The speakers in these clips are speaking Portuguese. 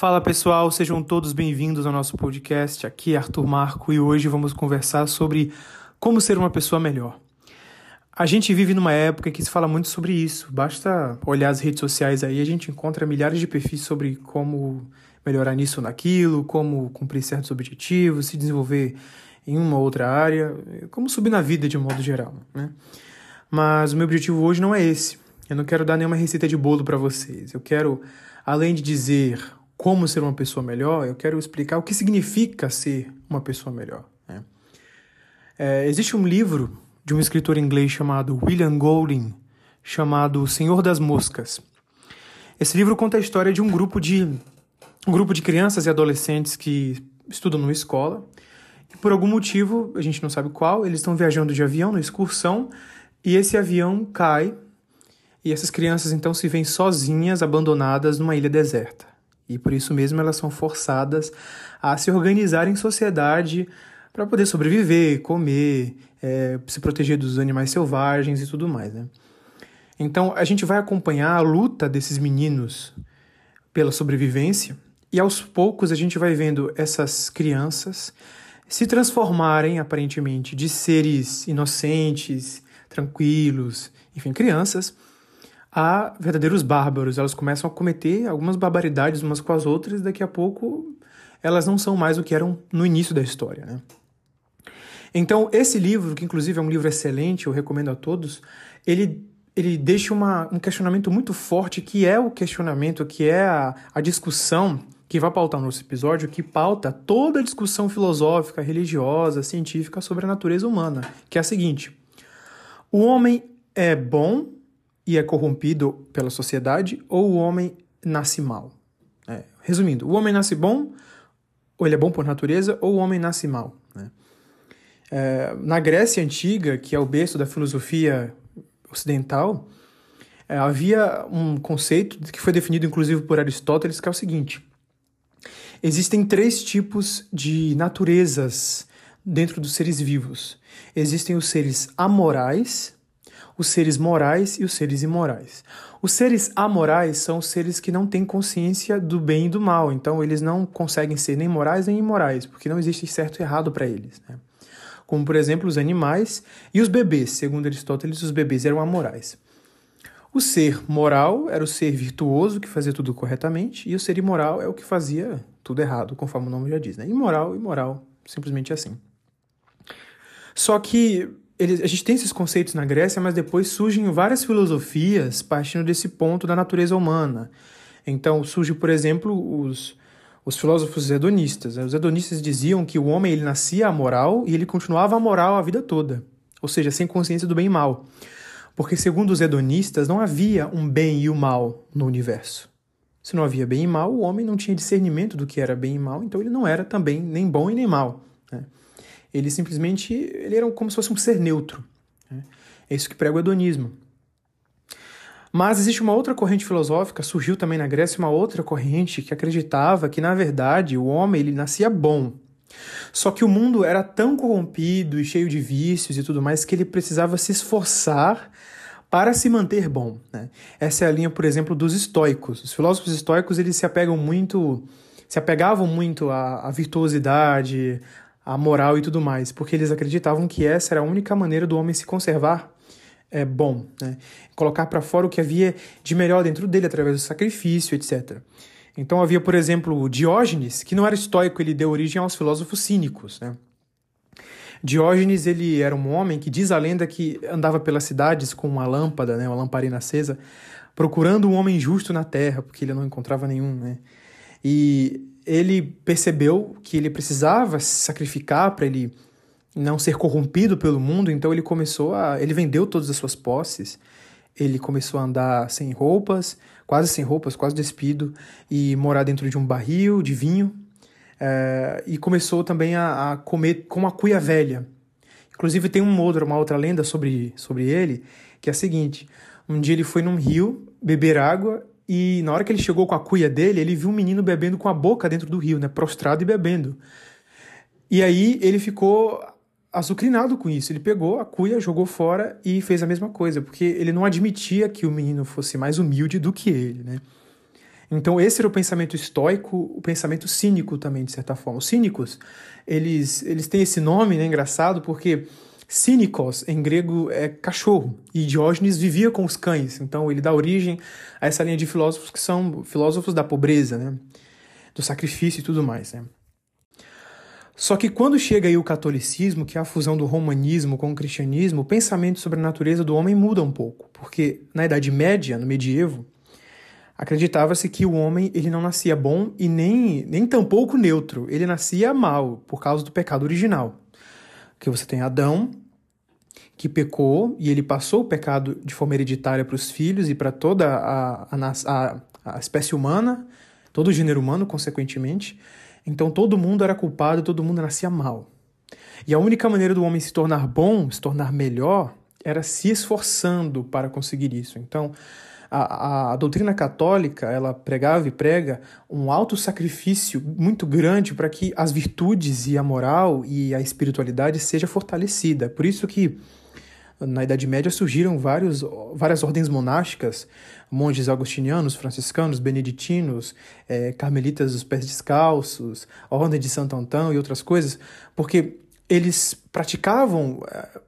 Fala pessoal, sejam todos bem-vindos ao nosso podcast. Aqui é Arthur Marco e hoje vamos conversar sobre como ser uma pessoa melhor. A gente vive numa época que se fala muito sobre isso. Basta olhar as redes sociais aí, a gente encontra milhares de perfis sobre como melhorar nisso ou naquilo, como cumprir certos objetivos, se desenvolver em uma ou outra área, como subir na vida de um modo geral, né? Mas o meu objetivo hoje não é esse. Eu não quero dar nenhuma receita de bolo para vocês. Eu quero, além de dizer como ser uma pessoa melhor, eu quero explicar o que significa ser uma pessoa melhor. Né? É, existe um livro de um escritor inglês chamado William Golding, chamado Senhor das Moscas. Esse livro conta a história de um grupo de um grupo de crianças e adolescentes que estudam numa escola e por algum motivo, a gente não sabe qual, eles estão viajando de avião, na excursão, e esse avião cai e essas crianças então se veem sozinhas, abandonadas numa ilha deserta. E por isso mesmo elas são forçadas a se organizar em sociedade para poder sobreviver, comer, é, se proteger dos animais selvagens e tudo mais. Né? Então a gente vai acompanhar a luta desses meninos pela sobrevivência e aos poucos a gente vai vendo essas crianças se transformarem aparentemente de seres inocentes, tranquilos, enfim, crianças a verdadeiros bárbaros. Elas começam a cometer algumas barbaridades umas com as outras, e daqui a pouco elas não são mais o que eram no início da história. Né? Então, esse livro, que inclusive é um livro excelente, eu recomendo a todos, ele, ele deixa uma, um questionamento muito forte, que é o questionamento, que é a, a discussão que vai pautar no nosso episódio, que pauta toda a discussão filosófica, religiosa, científica sobre a natureza humana, que é a seguinte: o homem é bom e é corrompido pela sociedade, ou o homem nasce mal? É, resumindo, o homem nasce bom, ou ele é bom por natureza, ou o homem nasce mal. Né? É, na Grécia Antiga, que é o berço da filosofia ocidental, é, havia um conceito que foi definido inclusive por Aristóteles, que é o seguinte: existem três tipos de naturezas dentro dos seres vivos. Existem os seres amorais, os seres morais e os seres imorais. Os seres amorais são os seres que não têm consciência do bem e do mal, então eles não conseguem ser nem morais nem imorais, porque não existe certo e errado para eles. Né? Como, por exemplo, os animais e os bebês. Segundo Aristóteles, os bebês eram amorais. O ser moral era o ser virtuoso que fazia tudo corretamente, e o ser imoral é o que fazia tudo errado, conforme o nome já diz. Né? Imoral, imoral, simplesmente assim. Só que a gente tem esses conceitos na Grécia, mas depois surgem várias filosofias partindo desse ponto da natureza humana. Então surge, por exemplo, os, os filósofos hedonistas. Os hedonistas diziam que o homem ele nascia amoral e ele continuava amoral a vida toda, ou seja, sem consciência do bem e mal. Porque, segundo os hedonistas, não havia um bem e o mal no universo. Se não havia bem e mal, o homem não tinha discernimento do que era bem e mal, então ele não era também nem bom e nem mal. Né? Ele simplesmente ele era como se fosse um ser neutro. Né? É isso que prega o hedonismo. Mas existe uma outra corrente filosófica, surgiu também na Grécia uma outra corrente que acreditava que, na verdade, o homem ele nascia bom. Só que o mundo era tão corrompido e cheio de vícios e tudo mais que ele precisava se esforçar para se manter bom. Né? Essa é a linha, por exemplo, dos estoicos. Os filósofos estoicos eles se apegam muito, se apegavam muito à, à virtuosidade, a moral e tudo mais, porque eles acreditavam que essa era a única maneira do homem se conservar é, bom, né? colocar para fora o que havia de melhor dentro dele através do sacrifício, etc. Então havia, por exemplo, Diógenes, que não era estoico, ele deu origem aos filósofos cínicos. Né? Diógenes ele era um homem que diz a lenda que andava pelas cidades com uma lâmpada, né, uma lamparina acesa, procurando um homem justo na terra, porque ele não encontrava nenhum. Né? E ele percebeu que ele precisava se sacrificar para ele não ser corrompido pelo mundo, então ele começou a. Ele vendeu todas as suas posses, ele começou a andar sem roupas, quase sem roupas, quase despido, e morar dentro de um barril de vinho, é, e começou também a, a, comer com uma cuia velha. Inclusive tem um outro, uma outra lenda sobre, sobre ele, que é a seguinte: um dia ele foi num rio beber água e na hora que ele chegou com a cuia dele, ele viu um menino bebendo com a boca dentro do rio, né? Prostrado e bebendo. E aí ele ficou azucrinado com isso. Ele pegou a cuia, jogou fora e fez a mesma coisa, porque ele não admitia que o menino fosse mais humilde do que ele, né? Então esse era o pensamento estoico, o pensamento cínico também, de certa forma. Os cínicos, eles, eles têm esse nome, né, engraçado, porque cínicos em grego é cachorro, e Diógenes vivia com os cães, então ele dá origem a essa linha de filósofos que são filósofos da pobreza, né, do sacrifício e tudo mais, né. Só que quando chega aí o catolicismo, que é a fusão do romanismo com o cristianismo, o pensamento sobre a natureza do homem muda um pouco, porque na Idade Média, no medievo, acreditava-se que o homem ele não nascia bom e nem, nem tampouco neutro, ele nascia mal por causa do pecado original. Que você tem Adão, que pecou e ele passou o pecado de forma hereditária para os filhos e para toda a, a, a, a espécie humana, todo o gênero humano, consequentemente. Então todo mundo era culpado, todo mundo nascia mal. E a única maneira do homem se tornar bom, se tornar melhor, era se esforçando para conseguir isso. Então, a, a, doutrina católica ela pregava e prega um alto sacrifício muito grande para que as virtudes e a moral e a espiritualidade seja fortalecida. Por isso que na Idade Média surgiram vários, várias ordens monásticas, monges agostinianos, franciscanos, beneditinos, é, carmelitas dos pés descalços, a Ordem de Santo Antão e outras coisas, porque eles praticavam é,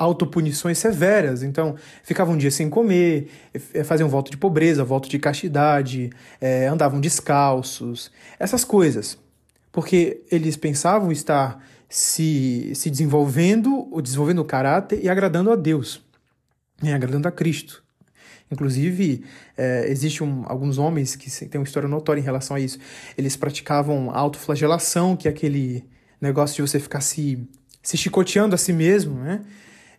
autopunições severas. Então, ficavam um dia sem comer, é, faziam voto de pobreza, voto de castidade, é, andavam descalços, essas coisas. Porque eles pensavam estar se, se desenvolvendo, ou desenvolvendo o caráter e agradando a Deus, né, agradando a Cristo. Inclusive, é, existe um, alguns homens que têm uma história notória em relação a isso. Eles praticavam autoflagelação, que é aquele negócio de você ficar se, se chicoteando a si mesmo, né?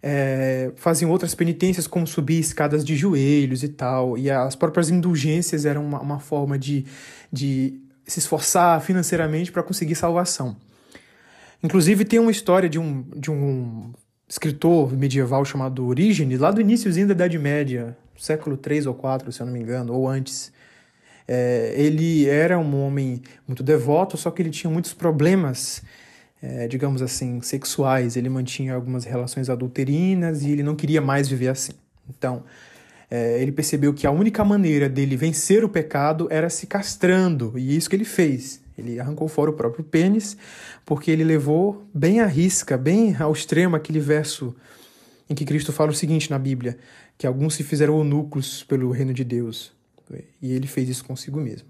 É, outras penitências, como subir escadas de joelhos e tal. E as próprias indulgências eram uma, uma forma de, de se esforçar financeiramente para conseguir salvação. Inclusive, tem uma história de um, de um escritor medieval chamado Orígenes, lá do iníciozinho da Idade Média, século 3 ou 4, se eu não me engano, ou antes. É, ele era um homem muito devoto, só que ele tinha muitos problemas, é, digamos assim, sexuais. Ele mantinha algumas relações adulterinas e ele não queria mais viver assim. Então, é, ele percebeu que a única maneira dele vencer o pecado era se castrando, e isso que ele fez. Ele arrancou fora o próprio pênis, porque ele levou bem à risca, bem ao extremo, aquele verso em que Cristo fala o seguinte na Bíblia: que alguns se fizeram eunucos pelo reino de Deus. E ele fez isso consigo mesmo.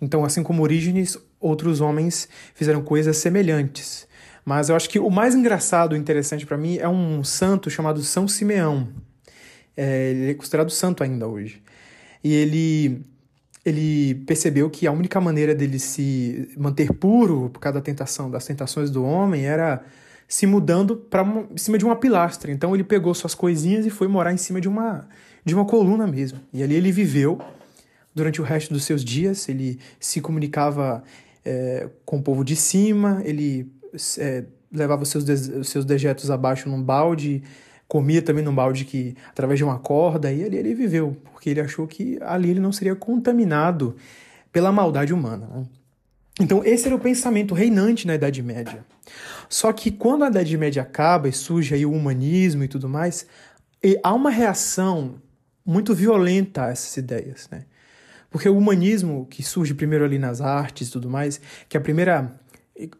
Então, assim como Orígenes, outros homens fizeram coisas semelhantes. Mas eu acho que o mais engraçado e interessante para mim é um santo chamado São Simeão. É, ele é considerado santo ainda hoje. E ele ele percebeu que a única maneira dele se manter puro por causa da tentação, das tentações do homem, era se mudando para em cima de uma pilastra. Então ele pegou suas coisinhas e foi morar em cima de uma de uma coluna mesmo. E ali ele viveu durante o resto dos seus dias. Ele se comunicava é, com o povo de cima. Ele é, levava os seus, de, seus dejetos abaixo num balde comia também num balde que através de uma corda e ali ele viveu, porque ele achou que ali ele não seria contaminado pela maldade humana. Né? Então esse era o pensamento reinante na Idade Média. Só que quando a Idade Média acaba e surge aí o humanismo e tudo mais, e há uma reação muito violenta a essas ideias, né? Porque o humanismo, que surge primeiro ali nas artes e tudo mais, que a primeira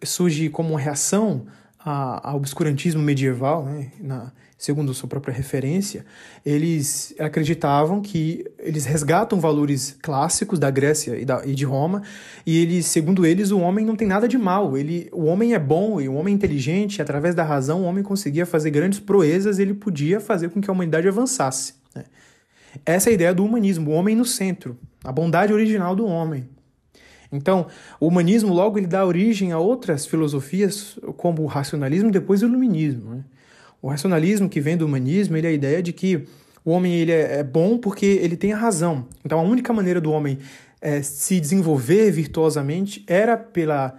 surge como uma reação ao obscurantismo medieval, né? Na, segundo sua própria referência, eles acreditavam que eles resgatam valores clássicos da Grécia e, da, e de Roma, e eles, segundo eles, o homem não tem nada de mal. Ele, o homem é bom e o homem é inteligente, e através da razão o homem conseguia fazer grandes proezas, ele podia fazer com que a humanidade avançasse. Né? Essa é a ideia do humanismo, o homem no centro, a bondade original do homem. Então, o humanismo logo ele dá origem a outras filosofias, como o racionalismo e depois o iluminismo. Né? O racionalismo que vem do humanismo, ele é a ideia de que o homem ele é, é bom porque ele tem a razão. Então a única maneira do homem é, se desenvolver virtuosamente era pela,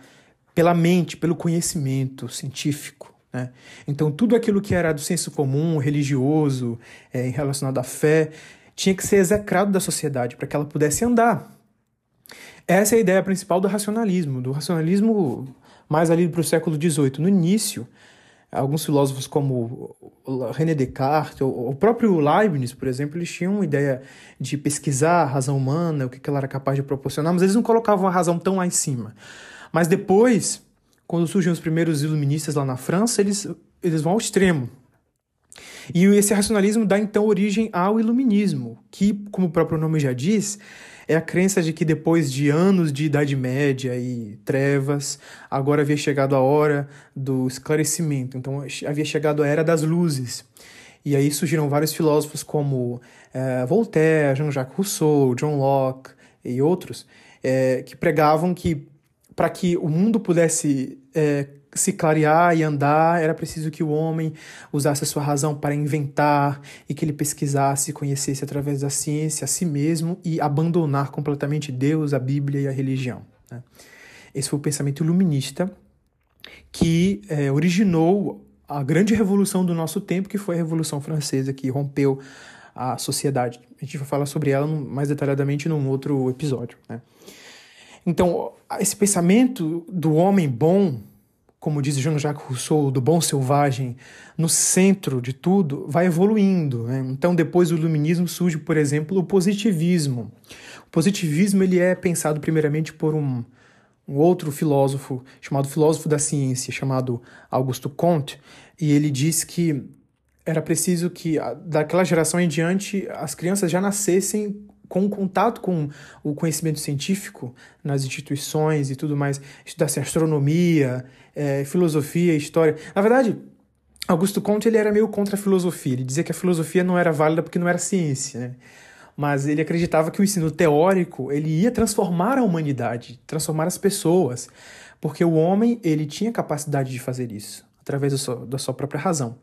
pela mente, pelo conhecimento científico. Né? Então tudo aquilo que era do senso comum, religioso, é, relacionado à fé, tinha que ser execrado da sociedade para que ela pudesse andar. Essa é a ideia principal do racionalismo, do racionalismo mais ali para o século XVIII. No início, alguns filósofos como René Descartes, o próprio Leibniz, por exemplo, eles tinham uma ideia de pesquisar a razão humana, o que ela era capaz de proporcionar, mas eles não colocavam a razão tão lá em cima. Mas depois, quando surgem os primeiros iluministas lá na França, eles, eles vão ao extremo. E esse racionalismo dá então origem ao iluminismo, que, como o próprio nome já diz, é a crença de que depois de anos de Idade Média e trevas, agora havia chegado a hora do esclarecimento. Então havia chegado a era das luzes. E aí surgiram vários filósofos como é, Voltaire, Jean-Jacques Rousseau, John Locke e outros, é, que pregavam que para que o mundo pudesse é, se clarear e andar, era preciso que o homem usasse a sua razão para inventar e que ele pesquisasse conhecesse através da ciência a si mesmo e abandonar completamente Deus, a Bíblia e a religião. Né? Esse foi o pensamento iluminista que é, originou a grande revolução do nosso tempo, que foi a Revolução Francesa, que rompeu a sociedade. A gente vai falar sobre ela mais detalhadamente num outro episódio. Né? Então, esse pensamento do homem bom como diz Jean-Jacques Rousseau, do bom selvagem, no centro de tudo, vai evoluindo. Né? Então, depois do iluminismo surge, por exemplo, o positivismo. O positivismo ele é pensado primeiramente por um, um outro filósofo, chamado filósofo da ciência, chamado Augusto Comte, e ele diz que era preciso que, daquela geração em diante, as crianças já nascessem com contato com o conhecimento científico nas instituições e tudo mais, estudasse astronomia, é, filosofia, história. Na verdade, Augusto Comte ele era meio contra a filosofia. Ele dizia que a filosofia não era válida porque não era ciência, né? Mas ele acreditava que o ensino teórico ele ia transformar a humanidade, transformar as pessoas, porque o homem ele tinha capacidade de fazer isso através da sua, da sua própria razão.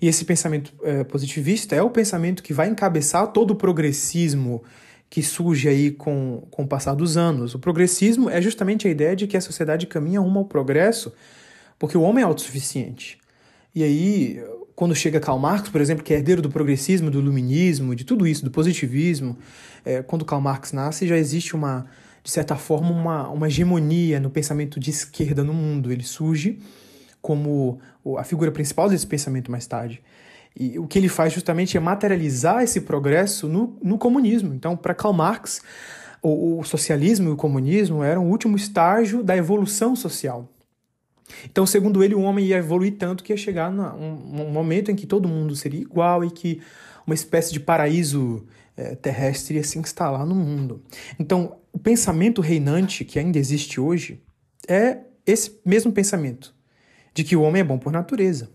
E esse pensamento é, positivista é o pensamento que vai encabeçar todo o progressismo que surge aí com, com o passar dos anos. O progressismo é justamente a ideia de que a sociedade caminha rumo ao progresso porque o homem é autossuficiente. E aí, quando chega Karl Marx, por exemplo, que é herdeiro do progressismo, do iluminismo, de tudo isso, do positivismo, é, quando Karl Marx nasce, já existe uma, de certa forma, uma, uma hegemonia no pensamento de esquerda no mundo. Ele surge como a figura principal desse pensamento mais tarde. E o que ele faz justamente é materializar esse progresso no, no comunismo. Então, para Karl Marx, o, o, socialismo e o comunismo eram o último estágio da evolução social. Então, segundo ele, o homem ia evoluir tanto que ia chegar num um, momento em que todo mundo seria igual e que uma espécie de paraíso é, terrestre ia se instalar no mundo. Então, o pensamento reinante que ainda existe hoje é esse mesmo pensamento de que o homem é bom por natureza.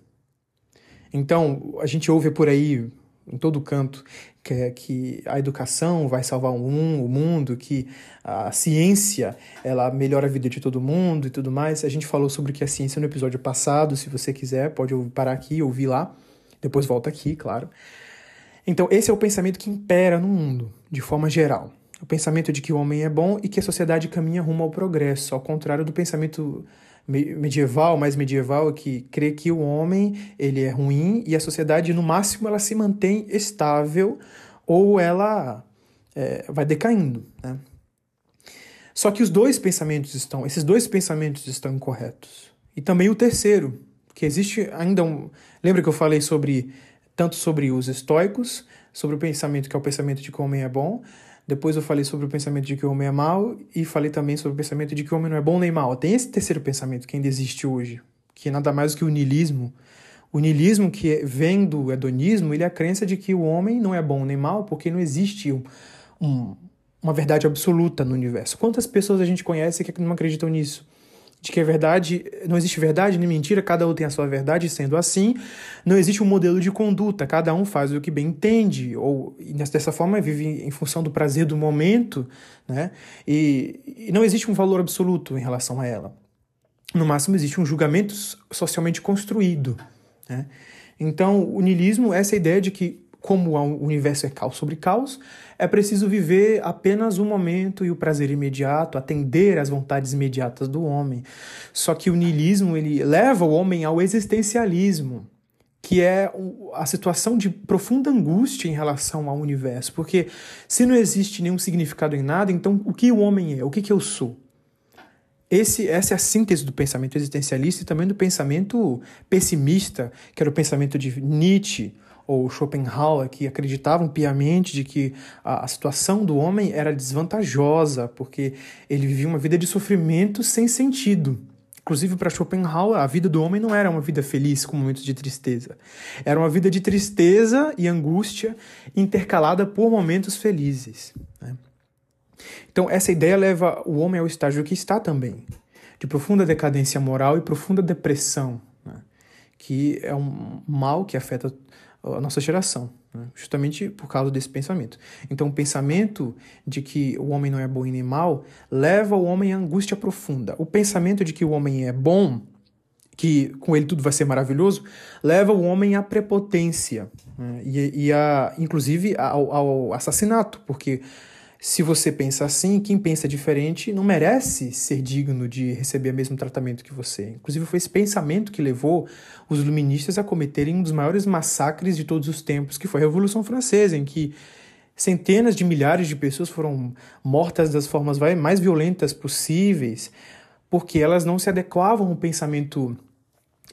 Então, a gente ouve por aí, em todo canto, que, é, que a educação vai salvar o mundo, que a ciência ela melhora a vida de todo mundo e tudo mais. A gente falou sobre o que é ciência no episódio passado, se você quiser, pode parar aqui e ouvir lá. Depois volta aqui, claro. Então, esse é o pensamento que impera no mundo, de forma geral. O pensamento de que o homem é bom e que a sociedade caminha rumo ao progresso, ao contrário do pensamento medieval, mais medieval, que crê que o homem ele é ruim e a sociedade, no máximo, ela se mantém estável ou ela é, vai decaindo. Né? Só que os dois pensamentos estão, esses dois pensamentos estão incorretos. E também o terceiro, que existe ainda um. Lembra que eu falei sobre tanto sobre os estoicos, sobre o pensamento que é o pensamento de que o homem é bom, depois eu falei sobre o pensamento de que o homem é mau e falei também sobre o pensamento de que o homem não é bom nem mau. Tem esse terceiro pensamento que ainda existe hoje, que é nada mais do que o niilismo. O niilismo que vem do hedonismo, ele é a crença de que o homem não é bom nem mau porque não existe um, um, uma verdade absoluta no universo. Quantas pessoas a gente conhece que não acreditam nisso? De que a verdade, não existe verdade nem mentira, cada um tem a sua verdade, sendo assim, não existe um modelo de conduta, cada um faz o que bem entende, ou dessa forma vive em função do prazer do momento, né? E, e não existe um valor absoluto em relação a ela. No máximo existe um julgamento socialmente construído, né? Então, o niilismo é essa ideia de que como o universo é caos sobre caos, é preciso viver apenas o momento e o prazer imediato, atender às vontades imediatas do homem. Só que o niilismo ele leva o homem ao existencialismo, que é a situação de profunda angústia em relação ao universo, porque se não existe nenhum significado em nada, então o que o homem é? O que, que eu sou? Esse, essa é a síntese do pensamento existencialista e também do pensamento pessimista, que era o pensamento de Nietzsche ou Schopenhauer, que acreditavam piamente de que a, a situação do homem era desvantajosa, porque ele vivia uma vida de sofrimento sem sentido. Inclusive, para Schopenhauer, a vida do homem não era uma vida feliz com momentos de tristeza. Era uma vida de tristeza e angústia intercalada por momentos felizes. Né? Então, essa ideia leva o homem ao estágio que está também, de profunda decadência moral e profunda depressão, né? que é um mal que afeta a nossa geração, né? justamente por causa desse pensamento. Então, o pensamento de que o homem não é bom e nem mal leva o homem à angústia profunda. O pensamento de que o homem é bom, que com ele tudo vai ser maravilhoso, leva o homem à prepotência né? e, e a, inclusive ao, ao assassinato, porque se você pensa assim, quem pensa diferente não merece ser digno de receber o mesmo tratamento que você. Inclusive, foi esse pensamento que levou os iluministas a cometerem um dos maiores massacres de todos os tempos, que foi a Revolução Francesa, em que centenas de milhares de pessoas foram mortas das formas mais violentas possíveis, porque elas não se adequavam ao pensamento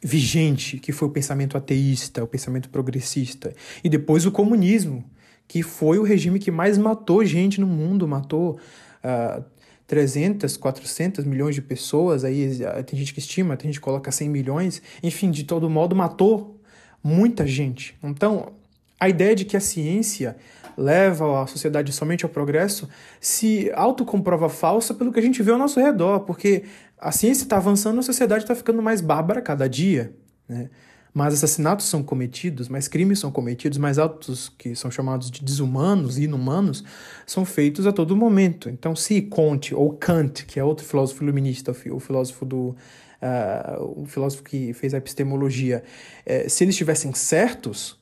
vigente, que foi o pensamento ateísta, o pensamento progressista, e depois o comunismo que foi o regime que mais matou gente no mundo, matou uh, 300, 400 milhões de pessoas, aí ah, tem gente que estima, tem gente que coloca 100 milhões, enfim, de todo modo matou muita gente. Então, a ideia de que a ciência leva a sociedade somente ao progresso se autocomprova falsa pelo que a gente vê ao nosso redor, porque a ciência está avançando, a sociedade está ficando mais bárbara cada dia, né? Mais assassinatos são cometidos, mais crimes são cometidos, mais atos que são chamados de desumanos e inumanos são feitos a todo momento. Então, se Comte ou Kant, que é outro filósofo iluminista, o filósofo do uh, o filósofo que fez a epistemologia, uh, se eles estivessem certos,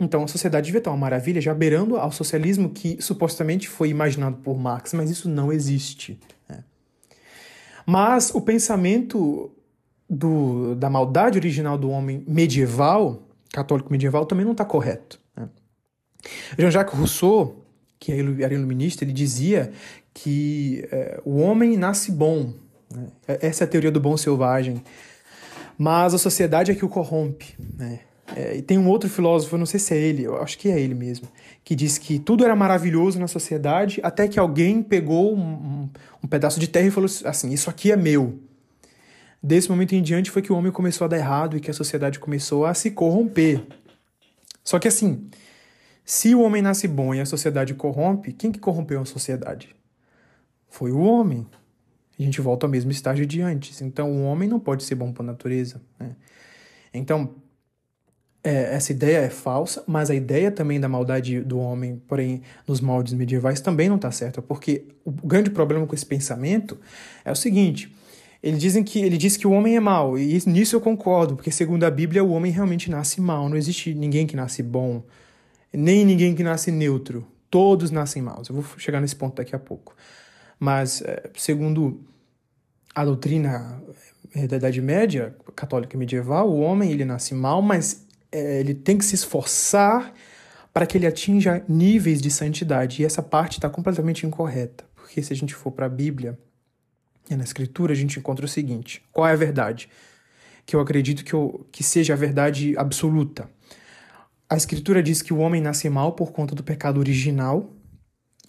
então a sociedade devia estar uma maravilha, já beirando ao socialismo que supostamente foi imaginado por Marx, mas isso não existe. Né? Mas o pensamento do, da maldade original do homem medieval, católico medieval, também não está correto. Né? Jean-Jacques Rousseau, que era iluminista, ele dizia que é, o homem nasce bom. Né? Essa é a teoria do bom selvagem. Mas a sociedade é que o corrompe. Né? É, e tem um outro filósofo, não sei se é ele, eu acho que é ele mesmo, que diz que tudo era maravilhoso na sociedade até que alguém pegou um, um, um pedaço de terra e falou assim: Isso aqui é meu. Desse momento em diante foi que o homem começou a dar errado e que a sociedade começou a se corromper. Só que assim, se o homem nasce bom e a sociedade corrompe, quem que corrompeu a sociedade? Foi o homem. A gente volta ao mesmo estágio de antes. Então, o homem não pode ser bom por natureza. Né? Então, é, essa ideia é falsa, mas a ideia também da maldade do homem, porém, nos moldes medievais, também não está certa, porque o grande problema com esse pensamento é o seguinte: ele, dizem que, ele diz que o homem é mau, e nisso eu concordo, porque segundo a Bíblia o homem realmente nasce mau, não existe ninguém que nasce bom, nem ninguém que nasce neutro, todos nascem maus. Eu vou chegar nesse ponto daqui a pouco. Mas, eh, segundo a doutrina eh, da Idade Média, católica medieval, o homem ele nasce mal, mas é, ele tem que se esforçar para que ele atinja níveis de santidade. E essa parte está completamente incorreta, porque se a gente for para a Bíblia, e na Escritura a gente encontra o seguinte: qual é a verdade? Que eu acredito que, eu, que seja a verdade absoluta. A Escritura diz que o homem nasce mal por conta do pecado original.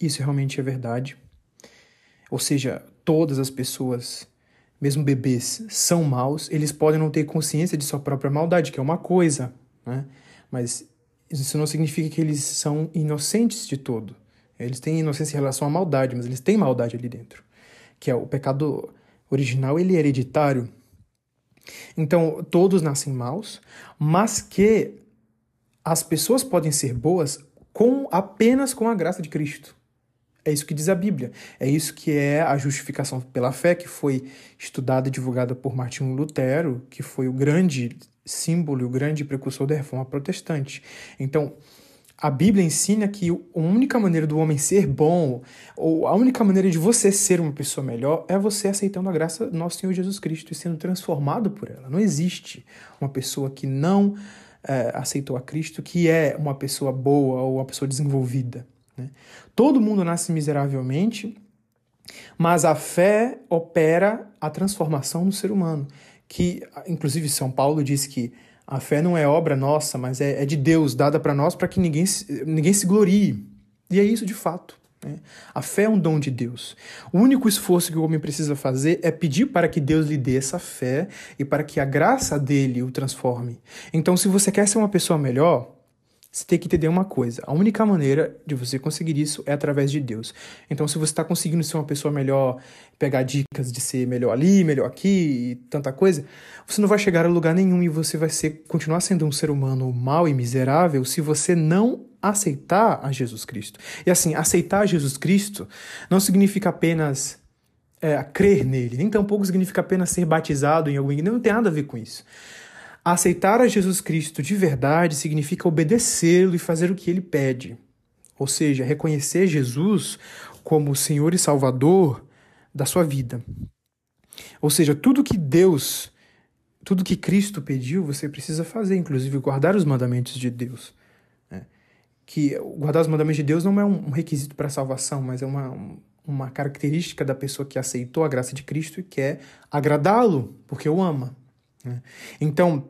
Isso realmente é verdade. Ou seja, todas as pessoas, mesmo bebês, são maus. Eles podem não ter consciência de sua própria maldade, que é uma coisa, né? Mas isso não significa que eles são inocentes de todo. Eles têm inocência em relação à maldade, mas eles têm maldade ali dentro que é o pecado original, ele é hereditário. Então, todos nascem maus, mas que as pessoas podem ser boas com apenas com a graça de Cristo. É isso que diz a Bíblia. É isso que é a justificação pela fé, que foi estudada e divulgada por Martinho Lutero, que foi o grande símbolo, o grande precursor da reforma protestante. Então, a Bíblia ensina que a única maneira do homem ser bom, ou a única maneira de você ser uma pessoa melhor, é você aceitando a graça do nosso Senhor Jesus Cristo e sendo transformado por ela. Não existe uma pessoa que não é, aceitou a Cristo que é uma pessoa boa ou uma pessoa desenvolvida. Né? Todo mundo nasce miseravelmente Mas a fé opera a transformação no ser humano, que inclusive São Paulo diz que a fé não é obra nossa, mas é, é de Deus, dada para nós para que ninguém, ninguém se glorie. E é isso de fato. Né? A fé é um dom de Deus. O único esforço que o homem precisa fazer é pedir para que Deus lhe dê essa fé e para que a graça dele o transforme. Então, se você quer ser uma pessoa melhor, você tem que entender uma coisa: a única maneira de você conseguir isso é através de Deus. Então, se você está conseguindo ser uma pessoa melhor, pegar dicas de ser melhor ali, melhor aqui e tanta coisa, você não vai chegar a lugar nenhum e você vai ser, continuar sendo um ser humano mau e miserável se você não aceitar a Jesus Cristo. E assim, aceitar Jesus Cristo não significa apenas é, crer nele, nem tampouco significa apenas ser batizado em alguém, não tem nada a ver com isso. Aceitar a Jesus Cristo de verdade significa obedecê-lo e fazer o que ele pede. Ou seja, reconhecer Jesus como o Senhor e Salvador da sua vida. Ou seja, tudo que Deus, tudo que Cristo pediu, você precisa fazer, inclusive guardar os mandamentos de Deus. Né? Que guardar os mandamentos de Deus não é um requisito para a salvação, mas é uma, uma característica da pessoa que aceitou a graça de Cristo e quer agradá-lo, porque o ama. Né? Então,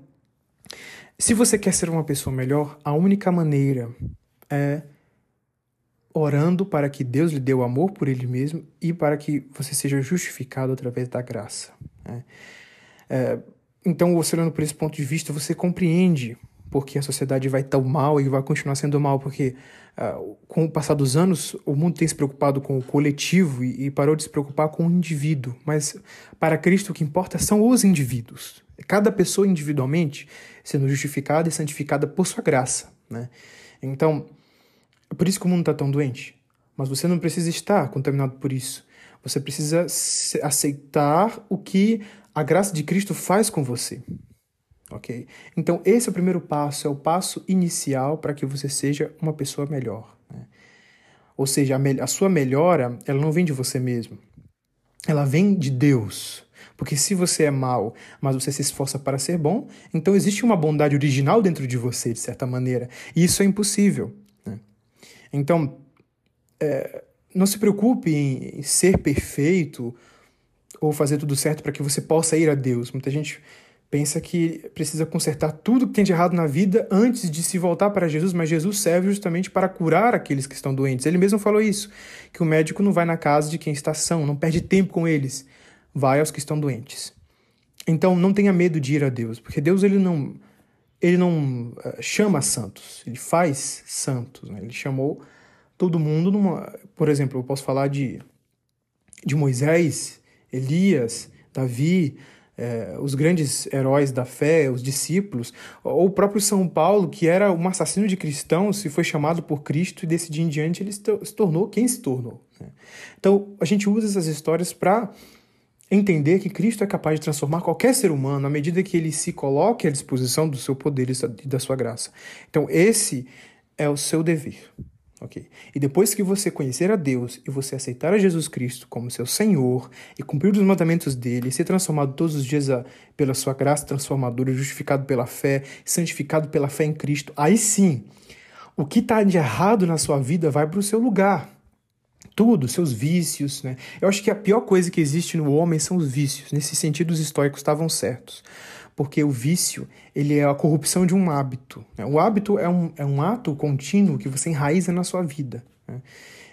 se você quer ser uma pessoa melhor, a única maneira é orando para que Deus lhe dê o amor por Ele mesmo e para que você seja justificado através da graça. Né? É, então, você olhando por esse ponto de vista, você compreende porque a sociedade vai tão mal e vai continuar sendo mal, porque uh, com o passar dos anos o mundo tem se preocupado com o coletivo e, e, parou de se preocupar com o indivíduo. Mas para Cristo o que importa são os indivíduos. Cada pessoa individualmente sendo justificada e santificada por sua graça. Né? Então, é por isso que o mundo está tão doente. Mas você não precisa estar contaminado por isso. Você precisa aceitar o que a graça de Cristo faz com você. Ok? Então, esse é o primeiro passo, é o passo inicial para que você seja uma pessoa melhor. Né? Ou seja, a, me a sua melhora, ela não vem de você mesmo. Ela vem de Deus. Porque se você é mal, mas você se esforça para ser bom, então existe uma bondade original dentro de você, de certa maneira. E isso é impossível. Né? Então, é, não se preocupe em ser perfeito ou fazer tudo certo para que você possa ir a Deus. Muita gente pensa que precisa consertar tudo que tem de errado na vida antes de se voltar para Jesus, mas Jesus serve justamente para curar aqueles que estão doentes. Ele mesmo falou isso, que o médico não vai na casa de quem está são, não perde tempo com eles vai aos que estão doentes. Então não tenha medo de ir a Deus, porque Deus ele não ele não uh, chama santos, ele faz santos. Né? Ele chamou todo mundo numa, por exemplo, eu posso falar de de Moisés, Elias, Davi, eh, os grandes heróis da fé, os discípulos, ou o próprio São Paulo, que era um assassino de cristãos, e foi chamado por Cristo e desse dia em diante ele se tornou quem se tornou. Né? Então a gente usa essas histórias para entender que Cristo é capaz de transformar qualquer ser humano à medida que ele se coloque à disposição do seu poder e da sua graça. Então, esse é o seu dever. Ok? E depois que você conhecer a Deus e você aceitar a Jesus Cristo como seu Senhor e cumprir os mandamentos dele, ser transformado todos os dias a, pela sua graça transformadora, justificado pela fé, santificado pela fé em Cristo, aí sim, o que está de errado na sua vida vai para o seu lugar tudo, seus vícios, né? Eu acho que a pior coisa que existe no homem são os vícios. Nesse sentido, os estoicos estavam certos. Porque o vício, ele é a corrupção de um hábito. Né? O hábito é um, é um ato contínuo que você enraiza na sua vida. Né?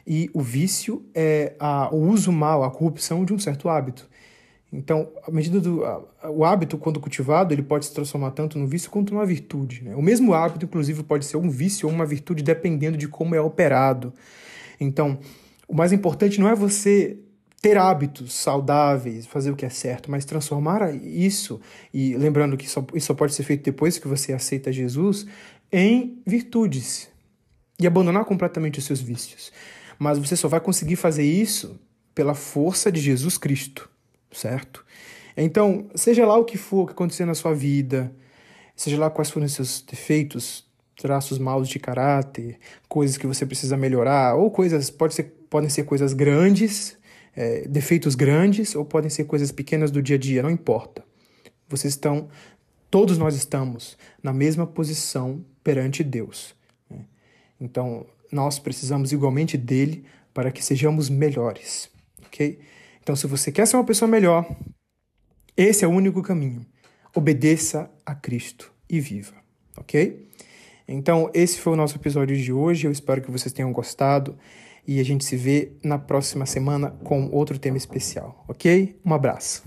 E o vício é a, o uso mal, a corrupção de um certo hábito. Então, à medida do a, o hábito quando cultivado, ele pode se transformar tanto no vício quanto numa virtude. Né? O mesmo hábito, inclusive, pode ser um vício ou uma virtude dependendo de como é operado. Então, o mais importante não é você ter hábitos saudáveis, fazer o que é certo, mas transformar isso, e lembrando que isso só pode ser feito depois que você aceita Jesus, em virtudes e abandonar completamente os seus vícios. Mas você só vai conseguir fazer isso pela força de Jesus Cristo, certo? Então, seja lá o que for que acontecer na sua vida, seja lá quais forem os seus defeitos, traços maus de caráter, coisas que você precisa melhorar, ou coisas, pode ser, podem ser coisas grandes, é, defeitos grandes ou podem ser coisas pequenas do dia a dia, não importa. Vocês estão, todos nós estamos na mesma posição perante Deus. Né? Então, nós precisamos igualmente dele para que sejamos melhores, ok? Então, se você quer ser uma pessoa melhor, esse é o único caminho. Obedeça a Cristo e viva, ok? Então, esse foi o nosso episódio de hoje. Eu espero que vocês tenham gostado. E a gente se vê na próxima semana com outro tema especial, ok? Um abraço.